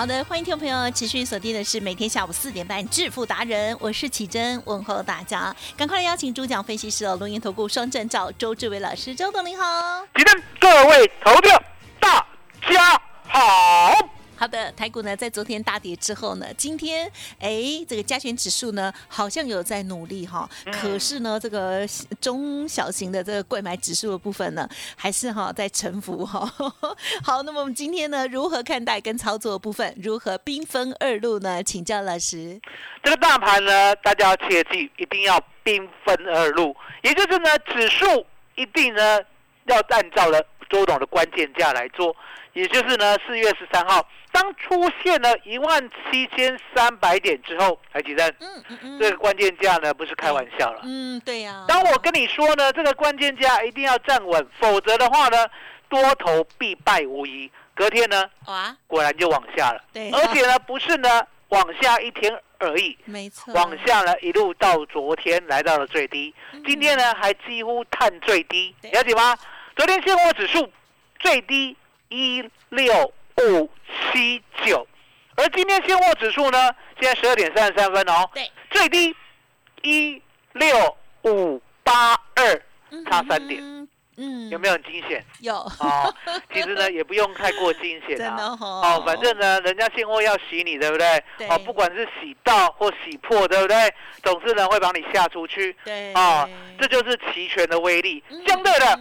好的，欢迎听众朋友持续锁定的是每天下午四点半《致富达人》，我是启珍，问候大家。赶快来邀请主讲分析师哦，龙岩投顾双证照周志伟老师，周董您好。今天各位投票，大家好。好的，台股呢在昨天大跌之后呢，今天哎这个加权指数呢好像有在努力哈，可是呢这个中小型的这个贵买指数的部分呢，还是哈在沉浮哈。好，那么我们今天呢如何看待跟操作的部分，如何兵分二路呢？请教老师。这个大盘呢，大家要切记，一定要兵分二路，也就是呢，指数一定呢要按照了周董的关键价来做，也就是呢，四月十三号，当出现了一万七千三百点之后，台积电嗯嗯嗯。这个关键价呢，不是开玩笑了。嗯，对呀、当我跟你说呢，这个关键价一定要站稳，否则的话呢，多头必败无疑。隔天呢，哇，果然就往下了，对。而且呢，不是呢往下一天而已，没错，往下呢一路到昨天来到了最低，今天呢还几乎探最低，对。了解吗？昨天现货指数最低一六五七九，而今天现货指数呢，现在十二点三十三分哦，对，最低一六五八二，差三点，嗯，嗯，有没有很惊险？有？哦，其实呢 也不用太过惊险的啊。哦哦，反正呢，人家现货要洗你，对不对？对哦，不管是洗到或洗破，对不对？总是呢，会把你吓出去。对哦，这就是期权的威力。嗯相对的，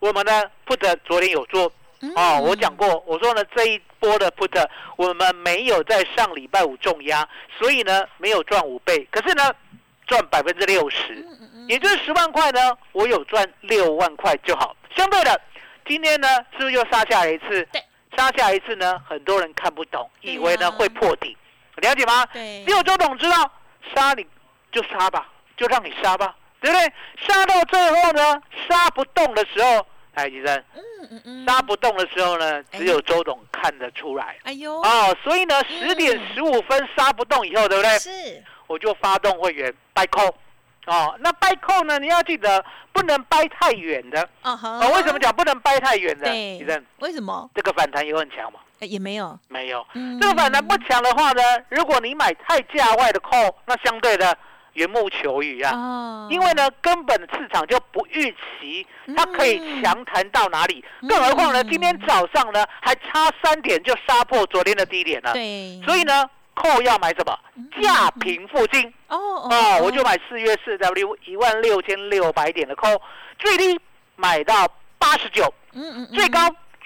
我们呢，put 昨天有做。嗯哦，我讲过，我说呢，这一波的 put 我们没有在上礼拜五重压，所以呢没有赚五倍，可是呢赚百分之六十。嗯也就是十万块呢，我有赚六万块就好。相对的，今天呢是不是又杀下来一次？对，杀下来一次呢，很多人看不懂，以为呢会破底，了解吗？对只有周董知道，杀你就杀吧，就让你杀吧，对不对？杀到最后呢，杀不动的时候，哎，医生，嗯嗯嗯杀不动的时候呢，哎只有周董看得出来。哎呦，哦，所以呢，十点嗯十五分杀不动以后，对不对？是我就发动会员掰扣。哦，那掰扣呢？你要记得不能掰太远的。啊哈哦，为什么讲不能掰太远的？对医生，为什么？这个反弹有很强吗？哎也没有，没有。嗯这个反弹不强的话呢，如果你买太价外的扣，那相对的缘木求鱼啊。哦因为呢，根本市场就不预期它可以强弹到哪里，嗯更何况呢，今天早上呢还差三点就杀破昨天的低点了。对，所以呢，扣要买什么？价平附近。哦哦，我就买四月四 W 一万六千六百点的扣，最低买到八十九，嗯嗯，最高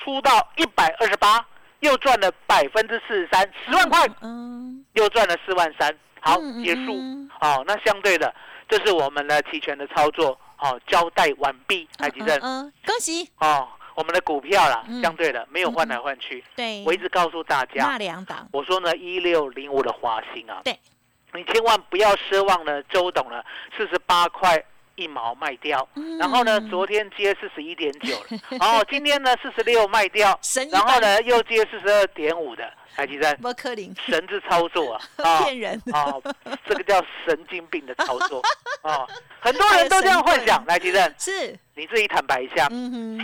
出到一百二十八，又赚了百分之四十三，十万块嗯，又赚了四万三。好结束嗯。好，那相对的，这是我们的期权的操作。好，交代完毕，台积电。嗯，恭喜，哦，我们的股票啦嗯，相对的没有换来换去。对，我一直告诉大那家，两档，我说呢，一六零五的华兴啊，对，你千万不要奢望呢，周董呢四十八块一毛卖掉，嗯。然后呢，昨天接四十一点九了，然后 今天呢四十六卖掉，然后呢又接四十二点五的台积电，不可能，神之操作啊，啊 骗人，啊，这个叫神经病的操作。啊，很多人都这样幻想，来，吉正，是，你自己坦白一下，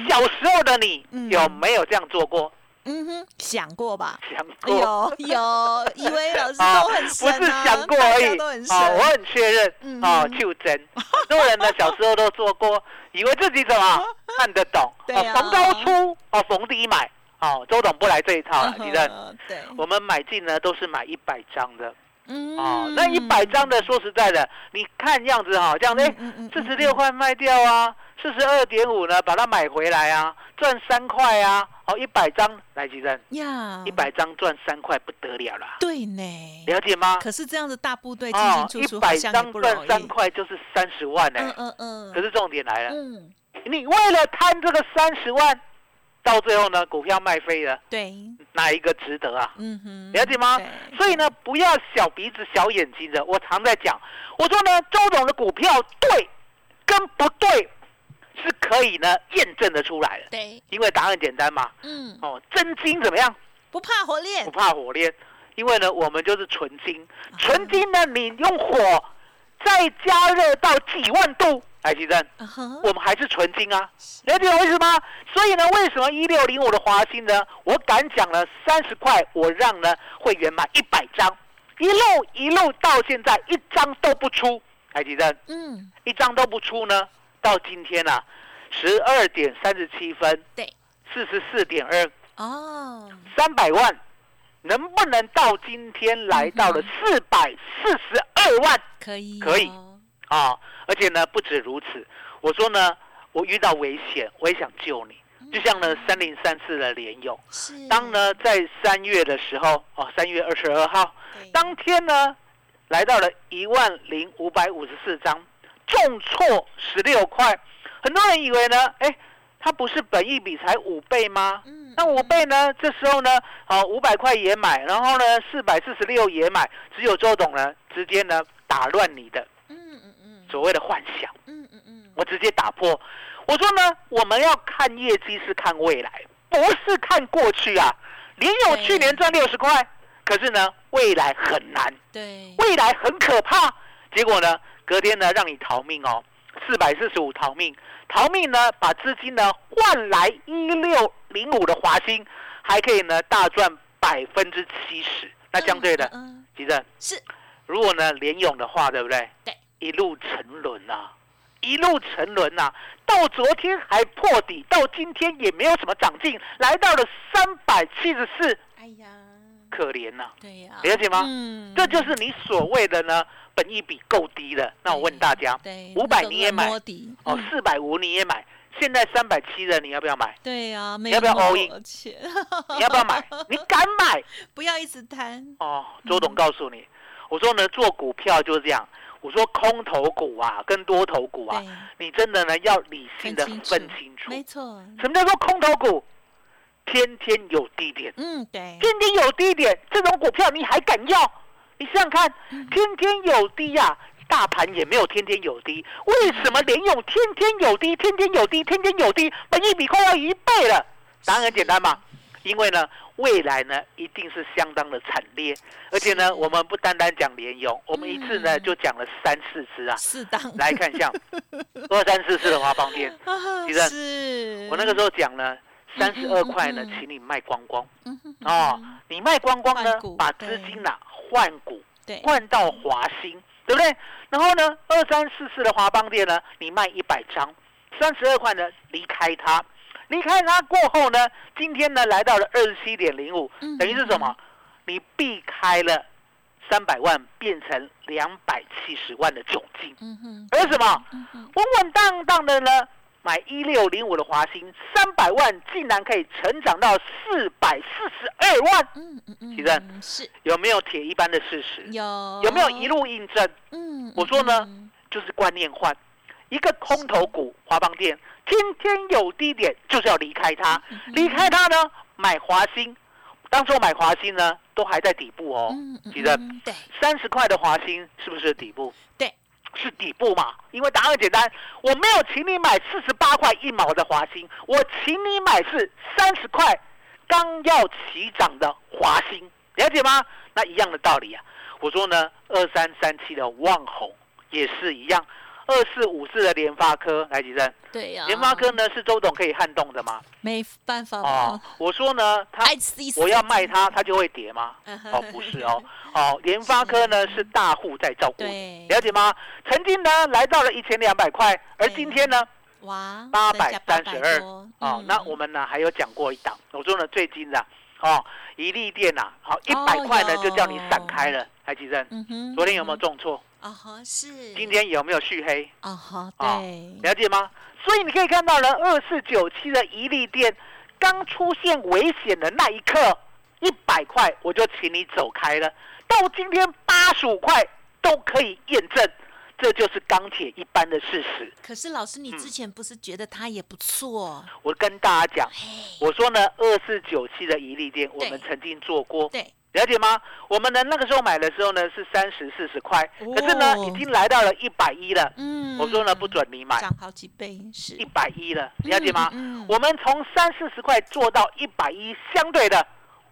小时候的你嗯。有没有这样做过？嗯哼，想过吧？想过。有有，以为老师 啊，都很不深啊，是想过而已家都很深。啊，我很确认嗯啊，就真。很多人呢小时候都做过，以为自己怎么 看得懂，对啊逢高出，哦，逢低买，哦，周董不来这一套了，记得。我们买进呢都是买一百张的嗯哦，那一百张的，说实在的，你看样子哈，这样哎，嗯嗯四十六块卖掉啊，四十二点五呢把它买回来啊，赚三块啊，哦，一百张来吉正，呀，一百张赚三块不得了啦，对呢。了解吗？可是这样的大部队进哦，进一百出出好像也张赚。三块就是三十万呢、嗯嗯嗯，可是重点来了，嗯，你为了贪这个三十万，到最后呢，股票卖飞了，对，哪一个值得啊？嗯哼，了解吗？所以呢，不要小鼻子小眼睛的。我常在讲，我说呢，周董的股票对跟不对是可以呢验证的出来的，对，因为答案简单嘛。嗯，哦，真金怎么样？不怕火炼。不，怕火炼，因为呢，我们就是纯金。啊纯金呢，你用火再加热到几万度，哎，奇正，嗯哼，我们还是纯金啊，了解我意思吗？所以呢，为什么一六零五的华兴呢？我敢讲了三十块，我让呢会员买一百张，一路一路到现在一张都不出，哎，奇正，嗯，一张都不出呢，到今天啊，十二点三十七分，对，四十四点二，哦，三百万，能不能到今天来到了四百四十二万？可以，可以，啊？而且呢，不止如此，我说呢，我遇到危险，我也想救你。就像呢，三零三四的联友，当呢在三月的时候，哦，三月二十二号当天呢，来到了一万零五百五十四张，重挫十六块。很多人以为呢，哎，它不是本益比才五倍吗？嗯，那五倍呢？这时候呢，好，五百块也买，然后呢，四百四十六也买，只有周董呢，直接呢打乱你的嗯嗯嗯，所谓的幻想，嗯嗯嗯，我直接打破。我说呢，我们要看业绩是看未来，不是看过去啊。联友对去年赚六十块，可是呢，未来很难，对，未来很可怕。结果呢，隔天呢让你逃命哦，四百四十五逃命，逃命呢把资金呢换来一六零五的华兴，还可以呢大赚百分之七十。那相对的，嗯，嗯。吉正，是，如果呢联勇的话，对不对？对，一路沉沦呐、一路沉沦呐、到昨天还破底，到今天也没有什么长进，来到了三百七十四，可怜呐、对呀，了解吗嗯，这就是你所谓的呢，本益比够低了。那我问大家，对，500那时候在你也买哦，嗯四百五你也买，现在三百七的你要不要买？对呀，没要不要 all in？你要不要买？你敢买？不要一直贪，哦，周董告诉你，我说呢，做股票就是这样。我说空头股啊，跟多头股啊，你真的呢要理性的分清楚分清楚。没错，什么叫做空头股？天天有低点，嗯，对，天天有低点，这种股票你还敢要？你想想看，嗯。天天有低呀、大盘也没有天天有低，为什么联勇天天有低，天天有低，天天有低，本一比快要一倍了？答案很简单嘛，因为呢，未来呢一定是相当的惨烈，而且呢，我们不单单讲联勇，我们一次呢嗯。就讲了三四只啊。适当。来看一下 二三四四的华邦店，啊其实是，我那个时候讲呢，三十二块呢请你卖光光。哦，你卖光光呢，把资金呐换股对，换到华兴，对不对？然后呢，二三四四的华邦店呢，你卖一百张，三十二块呢离开它，离开它过后呢，今天呢来到了二十七点零五嗯，等于是什么？你避开了三百万，变成两百七十万的窘境，嗯哼，而什么？稳稳当当的呢，买一六零五的华兴，三百万竟然可以成长到四百四十二万，嗯嗯嗯，其实嗯是有没有铁一般的事实？有有没有一？路印证？嗯，我说呢嗯，就是观念换，一个空头股华邦店，天天有低点，就是要离开它，嗯离开它呢，买华兴。当初买华兴呢，都还在底部哦，嗯嗯记得嗯对三十块的华兴是不是底部？对，是底部嘛？因为答案简单，我没有请你买四十八块一毛的华兴，我请你买是三十块刚要起涨的华兴，了解吗？那一样的道理啊。我说呢，二三三七的旺红也是一样，二四五四的联发科，来吉正，对呀，联发科呢是周董可以撼动的吗？没办法哦，我说呢，他我要卖它，它就会跌吗？哦，不是哦，哦，联发科呢是大户在照顾，对，了解吗？曾经呢来到了一千两百块，而今天呢哇，八百三十二。哦嗯，那我们呢还有讲过一档，我说呢最近的哦，一利电呐，好一哦百块呢就叫你有。闪开了，台积电，嗯哼，昨天有没有嗯重挫？哼？啊哈，是，今天有没有续黑？啊哈，啊对，了解吗？所以你可以看到呢，二四九七的一利店刚出现危险的那一刻，一百块我就请你走开了，到今天八十五块都可以验证，这就是钢铁一般的事实。可是老师，你嗯之前不是觉得它也不错？我跟大家讲，我说呢，二四九七的一利店我们曾经做过，对，了解吗？我们呢那个时候买的时候呢是三十四十块，可是呢哦已经来到了一百一了。嗯我说呢不准你买涨好几倍，是一百一了，了解吗？嗯嗯我们从三四十块做到一百一，相对的，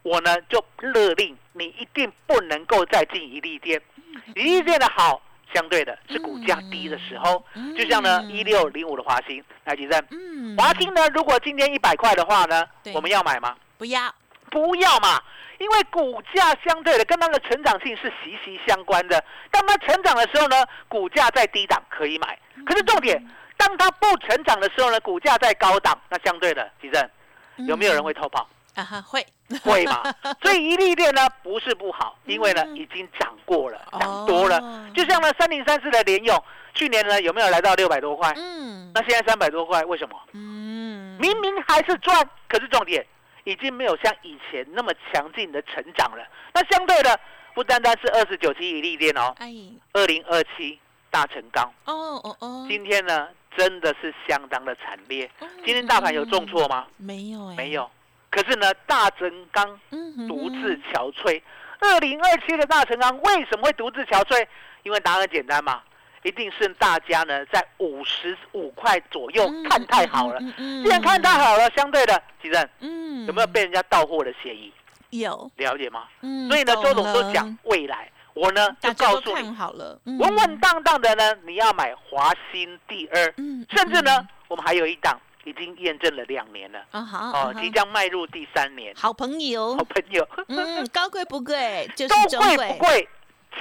我呢就勒令你一定不能够再进一利店。嗯一利店的好，相对的是股价低的时候，嗯就像呢一六零五的华兴，来举证。嗯华兴呢，如果今天一百块的话呢，我们要买吗？不要，不要嘛，因为股价相对的跟它的成长性是息息相关的。当它成长的时候呢，股价在低档可以买，可是重点，当它不成长的时候呢，股价在高档，那相对的，其正有没有人会偷跑？啊哈 会会嘛？所以一利店呢不是不好，因为呢嗯已经涨过了，哦涨多了。就像呢三零三四的联用，去年呢有没有来到六百多块？嗯那现在三百多块，为什么？嗯明明还是赚，可是重点已经没有像以前那么强劲的成长了。那相对的，不单单是二十九期一利店哦，哎二零二七大成钢哦哦哦，今天呢真的是相当的惨烈。嗯今天大盘有重挫吗？没有哎，没，有。可是呢，大成钢独自憔悴。二零二七的大成钢为什么会独自憔悴？因为答案很简单嘛，一定是大家呢在五十五块左右嗯看太好了。既然看太好了，相对的，吉正嗯有没有被人家到货的嫌疑？有？了解吗？嗯，所以呢，周总懂都讲，未来，我呢就告诉你看，好了，嗯稳稳当当的呢，你要买华新第二，嗯，甚至呢嗯，我们还有一档已经验证了两年了，啊好哦，啊即将迈入第三年。好朋友好，朋友，嗯，高贵不贵，就是贵不贵，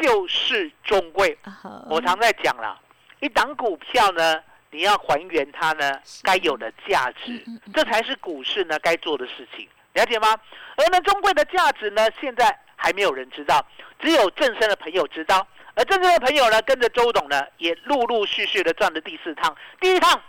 就是中贵。我常在讲啦，一档股票呢，你要还原它呢是该有的价值这才是股市呢该做的事情，了解吗？而呢，中贵的价值呢，现在还没有人知道，只有正身的朋友知道。而正身的朋友呢，跟着周董呢，也陆陆续续的赚了第四趟。第一趟，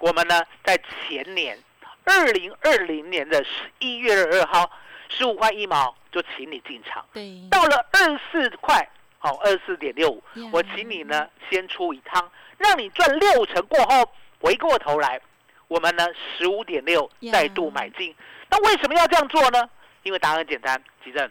我们呢在前年二零二零年的十一月二号，十五块一毛就请你进场。对，到了二十四块，好二十四点六五，我请你呢先出一趟，让你赚六成过后，回过头来，我们呢十五点六再度买进。那为什么要这样做呢？因为答案很简单，吉正，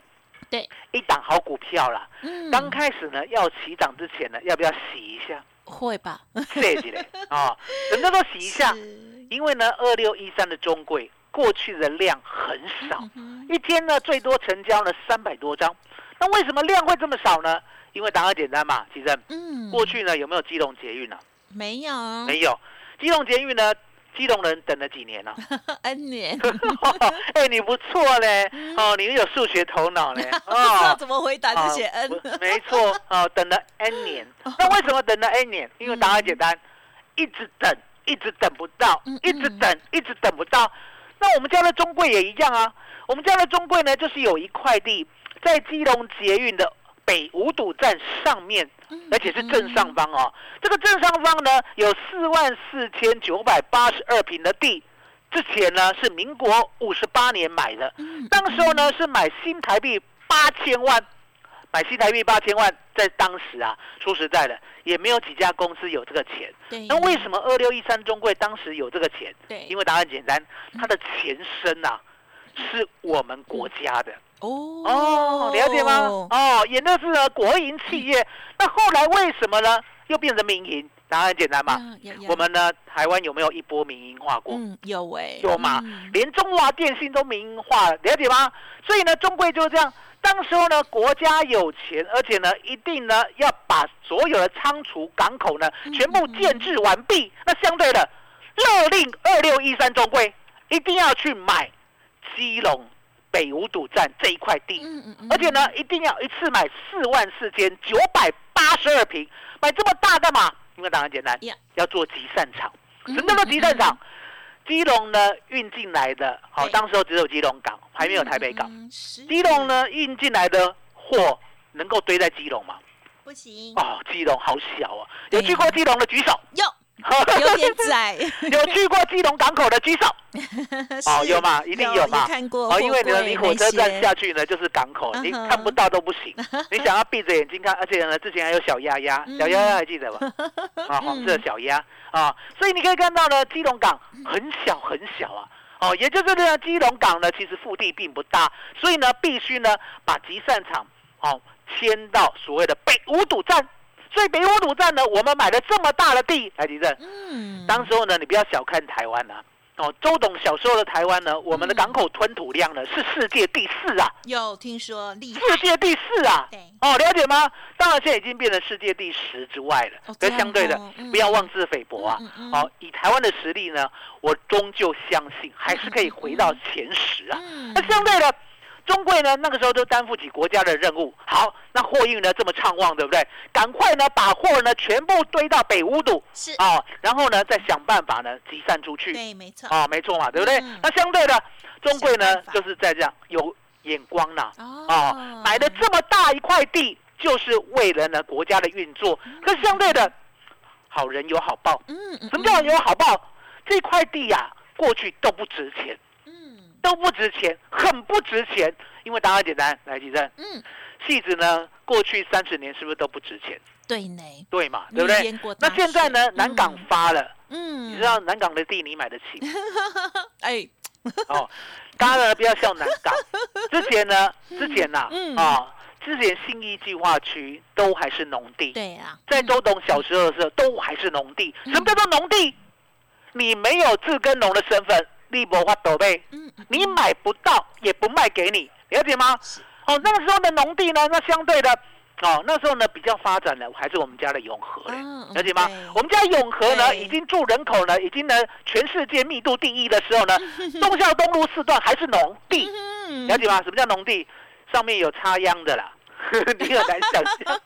对，一档好股票啦，嗯刚开始呢要起涨之前呢，要不要洗一下？会吧？谢谢嘞啊，什么叫做洗一下？因为呢二六一三的中贵过去的量很少，一天呢最多成交了三百多张，那为什么量会这么少呢？因为答案简单嘛，其实嗯，过去呢有没有基隆捷运呢、没有。没有，基隆捷运呢，基隆人等了几年呢、N 年，哎，你不错嘞，哦，你有数学头脑嘞，哦。不知道哦。怎么回答就写啊 N，我没错，哦，等了 N 年，那为什么等了 N 年？因为答案简单，一直等，一直等不到嗯，一直等，一直等不到。那我们家的中贵也一样啊，我们家的中贵呢，就是有一块地在基隆捷运的北五堵站上面，而且是正上方哦。这个正上方呢，有四万四千九百八十二平的地，之前呢是民国五十八年买的，嗯。当时候呢是买新台币八千万，买新台币八千万，在当时啊，说实在的，也没有几家公司有这个钱。那为什么二六一三中贵当时有这个钱？对，因为答案简单，它的前身啊是我们国家的哦哦，了解吗？哦，也就是呢国营企业。那后来为什么呢又变成民营？答案简单嘛，我们呢台湾有没有一波民营化过？嗯有哎，有嘛嗯连中华电信都民营化了，了解吗？所以呢，中贵就是这样，大当时候呢，国家有钱，而且呢，一定呢要把所有的仓储港口呢全部建制完毕。那相对的，勒令二六一三中规一定要去买基隆北五堵站这一块地，而且呢，一定要一次买四万四千九百八十二平，买这么大干嘛？因为当然简单呀，要做集散场。嗯，什么叫做集散嗯场？基隆呢运进来的，好，哦当时候只有基隆港，还没有台北港。基隆呢运进来的货能够堆在基隆吗？不行，哦，基隆好小啊！有去过基隆的举手，有 有点窄，有去过基隆港口的举手。哦，有吗？一定有有嘛。看过哦，因为呢，货柜离火车站下去呢就是港口，你看不到都不行。你想要闭着眼睛看，而且呢，之前还有小鸭鸭，嗯小鸭鸭还记得吧？啊，黄色小鸭啊，所以你可以看到呢，基隆港很小很小啊。哦，也就是呢，基隆港呢其实腹地并不大，所以呢必须呢把集散场哦迁到所谓的北五堵站。所以北五堵站呢，我们买了这么大的地，来地震。嗯，当时候呢，你不要小看台湾啊。哦，周董小时候的台湾呢，我们的嗯港口吞吐量呢是世界第四啊，有听说厉害，世界第四啊。对，哦，了解吗？当然现在已经变成世界第十之外了。哦这相对的不要妄自菲薄啊。哦，以台湾的实力呢，我终究相信还是可以回到前十啊。嗯那相对的，中贵呢那个时候都担负起国家的任务。好，那货运呢这么畅旺，对不对？赶快呢把货呢全部堆到北乌堵是，哦，然后呢再想办法呢集散出去。对，没错，哦，没错嘛，对不对？嗯那相对的，中贵呢就是在这样有眼光呐。哦哦，买的这么大一块地，就是为了呢国家的运作。可是相对的，好人有好报。嗯嗯，什么叫有好报？这块地呀、过去都不值钱，嗯都不值钱，很不值钱。因为答案简单，来举证，嗯，戏子呢，过去三十年是不是都不值钱？对呢，对嘛，对不对那现在呢，南港嗯发了，嗯，你知道南港的地你买得起？哎，哦，当然不要笑南港。之前呢，之前呐、啊，嗯之前信义计划区都还是农地，对啊，在周董小时候的时候都还是农地。什么叫做农地？你没有自耕农的身份，立博花斗贝，嗯嗯，你买不到，也不卖给你，了解吗？哦，那个时候的农地呢，那相对的。哦，那时候呢比较发展的还是我们家的永和嘞，嗯了解吗？我们家永和呢，已经住人口呢，已经呢全世界密度第一的时候呢，东校东路四段还是农地，嗯了解吗？什么叫农地？上面有插秧的啦，你很难想象。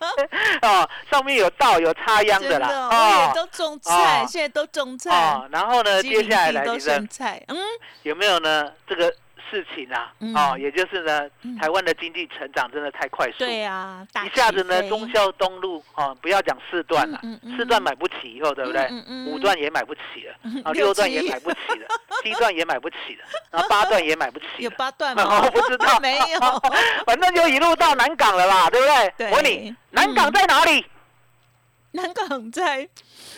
哦，上面有稻有插秧的啦，哦，都种菜，哦现在都种菜，哦，然后呢，接下来来提升生菜，嗯，有没有呢？这个事情啊，嗯哦，也就是呢嗯，台湾的经济成长真的太快速，对啊，大一下子呢，起飞忠孝东路哦，不要讲四段了四段买不起以后，对不对？五段也买不起了，啊，六六段也买不起了，七段也买不起了，然后八段也买不起有了。八段吗？我不知道，没有，反正就一路到南港了啦，对不对？对我问你，南港在哪里？南港在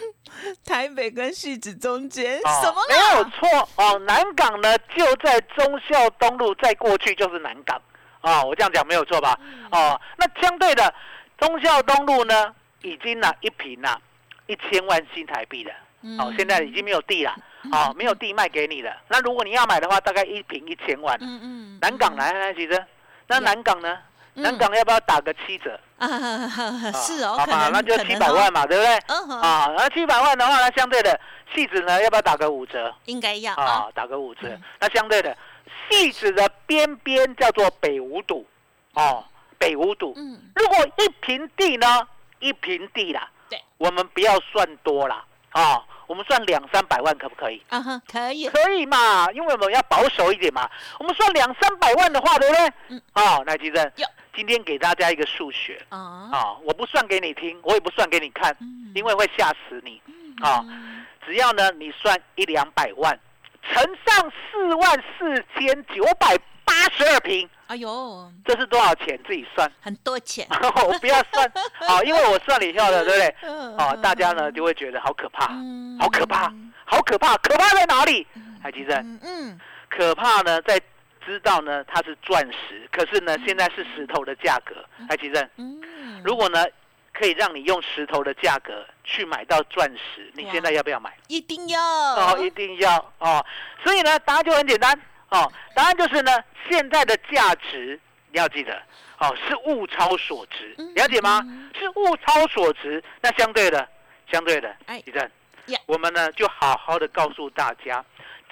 台北跟戏子中间，哦什么没有啦？错哦，南港呢就在忠孝东路，再过去就是南港哦，我这样讲没有错吧？嗯哦，那相对的，忠孝东路呢，已经呢一平啊一千万新台币了。哦，现在已经没有地了，哦，没有地卖给你了。那如果你要买的话，大概一平一千万。嗯嗯，南港来，来，其实那南港呢？嗯南港要不要打个七折？啊，是哦，好吧，那就七百万，嘛，对不对？啊，那七百万的话呢，相对的，戏子呢要不要打个五折？应该要啊，啊，打个五折嗯。那相对的，戏子的边边叫做北五堵，哦，北五堵。嗯，如果一平地呢，一平地啦，对，我们不要算多啦，啊，我们算两三百万可不可以？啊哈，可以，可以嘛，因为我们要保守一点嘛。我们算两三百万的话，对不对？嗯。哦，那吉正有，今天给大家一个数学。啊，啊，我不算给你听，我也不算给你看，嗯。因为会吓死你。啊嗯只要呢，你算一两百万，乘上四万四千九百八十二平，哎呦，这是多少钱？自己算。很多钱，我不要算。啊，因为我算了以后呢，对不对？嗯。啊，大家呢就会觉得好可怕，嗯。好可怕，好可怕，可怕在哪里？海基正，嗯嗯，可怕呢在知道呢它是钻石，可是呢现在是石头的价格。海基正，嗯，如果呢可以让你用石头的价格去买到钻石，你现在要不要买？一定要哦，一定要哦。所以呢，答案就很简单哦，答案就是呢，现在的价值你要记得，哦，是物超所值，嗯了解吗嗯？是物超所值。那相对的，相对的，哎地震呀，我们呢就好好的告诉大家，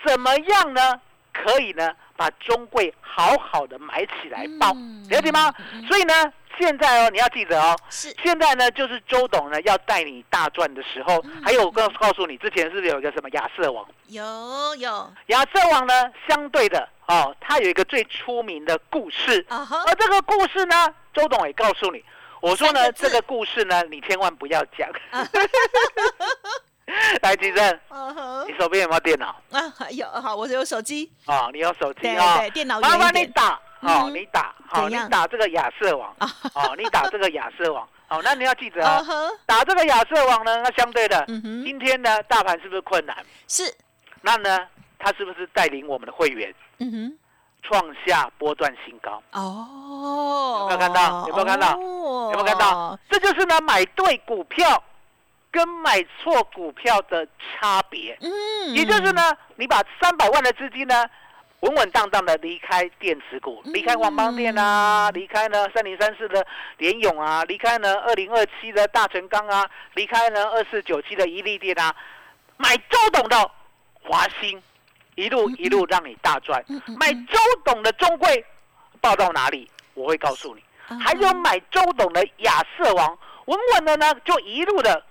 怎么样呢？可以呢把中贵好好的买起来报，嗯了解吗？所以呢，现在哦，你要记得哦，是现在呢，就是周董呢要带你大赚的时候，嗯还有我告告诉你，之前是不是有一个什么亚瑟王？有有亚瑟王呢，相对的哦，它有一个最出名的故事，而这个故事呢，周董也告诉你，我说呢，这个故事呢，你千万不要讲。啊 来，吉正，你手边有没有电脑？啊有好，我有手机，哦，你有手机对啊、对，电脑麻烦你打，哦，嗯你打，好、你打这个亚瑟王，啊哦，你打这个亚瑟王，哦，那你要记得 哦，打这个亚瑟网呢，那相对的，今天呢，大盘是不是困难？是，那呢，他是不是带领我们的会员？嗯哼，创下波段新高？哦，有没有看到？有没有看到？有有没有看到？？这就是呢，买对股票跟买错股票的差别。嗯，也就是呢，你把三百万的资金呢，稳稳当当的离开电子股，嗯离开王邦电啊，离开呢三零三四的联勇啊，离开呢二零二七的大成钢啊，离开呢二四九七的一利电啊，买周董的华兴，一路一路让你大赚。买周董的中贵，报到哪里我会告诉你。嗯还有买周董的亚瑟王，稳稳的呢，就一路的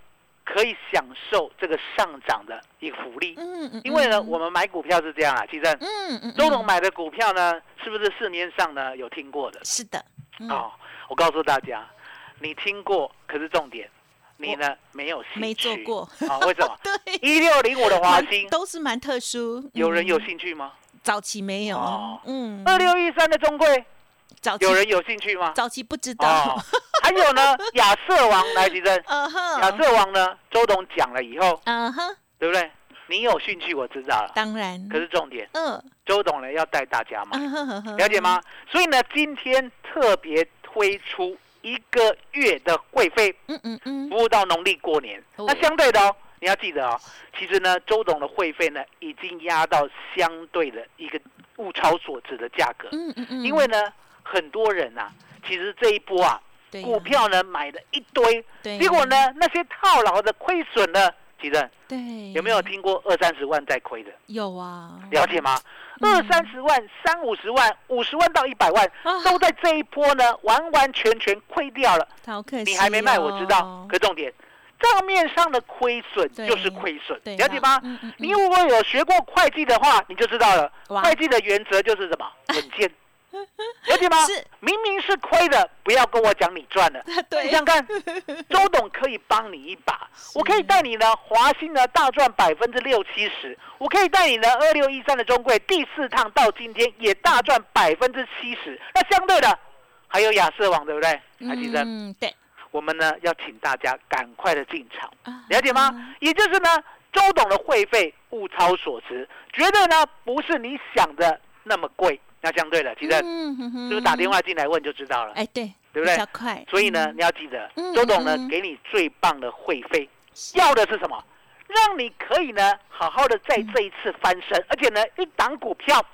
可以享受这个上涨的一个福利。嗯嗯，因为呢，嗯。我们买股票是这样啊，其实嗯嗯，周董嗯买的股票呢，是不是市面上呢有听过的？是的，嗯。哦，我告诉大家，你听过，可是重点，你呢没有兴趣，没做过。啊？为什么？对，一六零五的华蛮兴，都是蛮特殊，有人有嗯兴趣吗？早期没有。哦，嗯，二六一三的中贵，早期有人有兴趣吗？早期不知道哦，，还有呢，亚瑟王来，吉珍，嗯哼，亚瑟王呢，周董讲了以后，嗯哼，对不对？你有兴趣，我知道了。当然，可是重点，嗯，周董呢要带大家买，嗯哼哼哼了解吗？？所以呢，今天特别推出一个月的会费，嗯嗯嗯，服务到农历过年。哦那相对的哦，你要记得哦，其实呢，周董的会费呢，已经压到相对的一个物超所值的价格。嗯嗯嗯，因为呢，很多人呐、其实这一波啊，股票呢买了一堆，对，结果呢，那些套牢的亏损呢，其实对，有没有听过二三十万在亏的？有啊？了解吗？嗯二三十万、三五十万、五十万到一百万，啊都在这一波呢完完全全亏掉了。好可惜，你还没卖，我知道。可重点，账面上的亏损就是亏损，对了解吗？嗯嗯嗯你如果有学过会计的话，你就知道了。哇会计的原则就是什么？稳健，了解吗？是明明是亏的，不要跟我讲你赚了。对你想想看，周董可以帮你一把，我可以带你呢华兴呢大赚百分之六七十，我可以带你呢二六一三的中贵第四趟到今天也大赚百分之七十。那相对的还有亚瑟网，对不对？还记得？嗯，对，我们呢要请大家赶快的进场，啊了解吗？也就是呢，周董的会费物超所值，绝对呢不是你想的那么贵。那相对的，其实嗯哼哼是不是打电话进来问就知道了？哎，对，对不对比较快，所以呢，嗯你要记得嗯，周董呢给你最棒的会费，要的是什么？让你可以呢好好的在这一次翻身，而且呢一档股票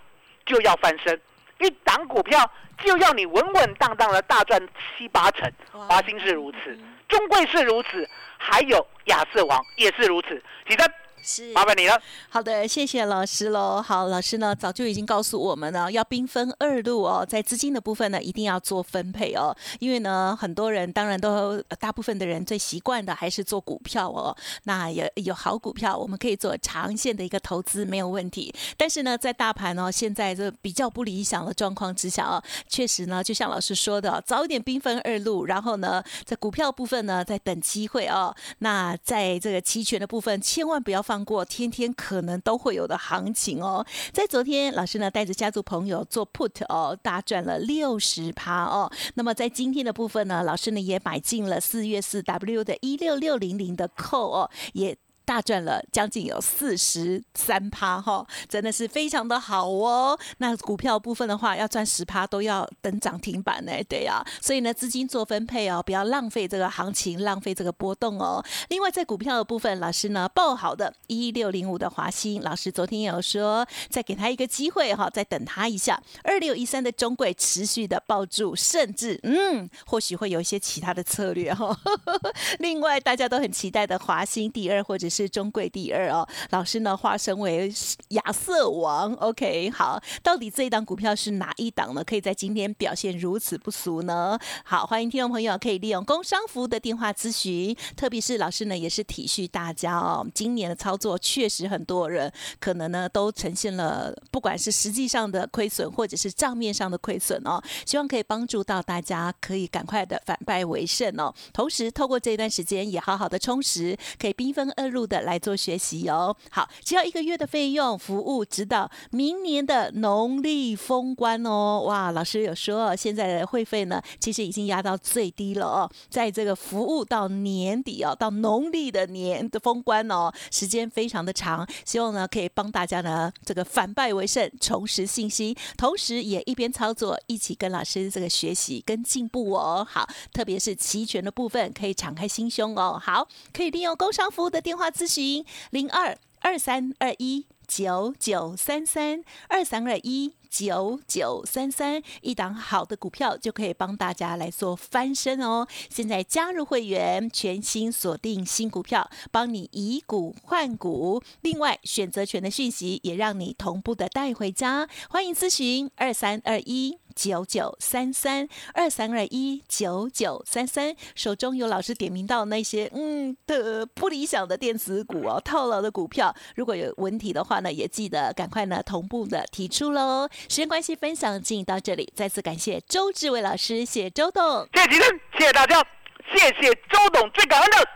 就要翻身，一档股票就要你稳稳当当的大赚七八成。华兴是如此嗯，中贵是如此，还有亚瑟王也是如此。其实是麻烦你了。好的，谢谢老师喽。好，老师呢早就已经告诉我们了，要兵分二路哦，在资金的部分呢，一定要做分配哦。因为呢，很多人当然都呃大部分的人最习惯的还是做股票哦。那有有好股票，我们可以做长线的一个投资，没有问题。但是呢，在大盘哦现在这比较不理想的状况之下哦，确实呢，就像老师说的，早一点兵分二路，然后呢，在股票部分呢，在等机会哦。那在这个期权的部分，千万不要放过，天天可能都会有的行情哦。在昨天，老师呢带着家族朋友做 put 哦，大赚了六十趴哦。那么在今天的部分呢，老师呢也买进了四月四 W 的一六六零零的扣哦，也。大赚了将近有四十三趴哈，真的是非常的好哦。那股票部分的话，要赚十趴都要等涨停板呢，对呀、所以呢，资金做分配哦，不要浪费这个行情，浪费这个波动哦。另外，在股票的部分，老师呢报好的一六零五的华兴，老师昨天也有说，再给他一个机会哈，再等他一下。二六一三的中贵持续的抱住，甚至嗯，或许会有一些其他的策略哈。另外，大家都很期待的华兴第二或者是是中贵第二哦，老师呢化身为亚瑟王，OK，好，到底这一档股票是哪一档呢？可以在今天表现如此不俗呢？好，欢迎听众朋友可以利用工商服务的电话咨询，特别是老师呢也是体恤大家哦，今年的操作确实很多人可能呢都呈现了不管是实际上的亏损或者是账面上的亏损哦，希望可以帮助到大家可以赶快的反败为胜哦。同时，透过这一段时间也好好的充实，可以兵分二路的来做学习哦。好，只要一个月的费用，服务直到明年的农历封关哦。哇，老师有说，现在的会费呢，其实已经压到最低了哦。在这个服务到年底哦，到农历的年的封关哦，时间非常的长，希望呢可以帮大家呢这个反败为胜，重拾信心，同时也一边操作，一起跟老师这个学习跟进步哦。好，特别是期权的部分，可以敞开心胸哦。好，可以利用工商服务的电话咨询零二二三二一九九三三二三二一。九九三三，一档好的股票就可以帮大家来做翻身哦。现在加入会员，全新锁定新股票，帮你以股换股。另外，选择权的讯息也让你同步的带回家。欢迎咨询二三二一。九九三三二三二一九九三三，手中有老师点名到那些嗯的不理想的电子股哦，套牢的股票，如果有问题的话呢，也记得赶快呢同步的提出喽。时间关系，分享进行到这里，再次感谢周志伟老师，谢周董。谢谢，谢谢大家，谢谢周董，最感恩的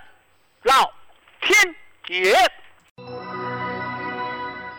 老天爷。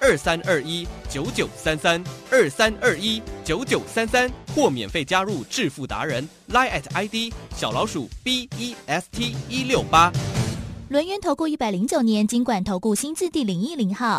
二三二一九九三三二三二一九九三三，或免费加入致富达人 Line at ID 小老鼠 B E S T 一六八。轮源投顾一百零九年经管投顾新字第零一零号。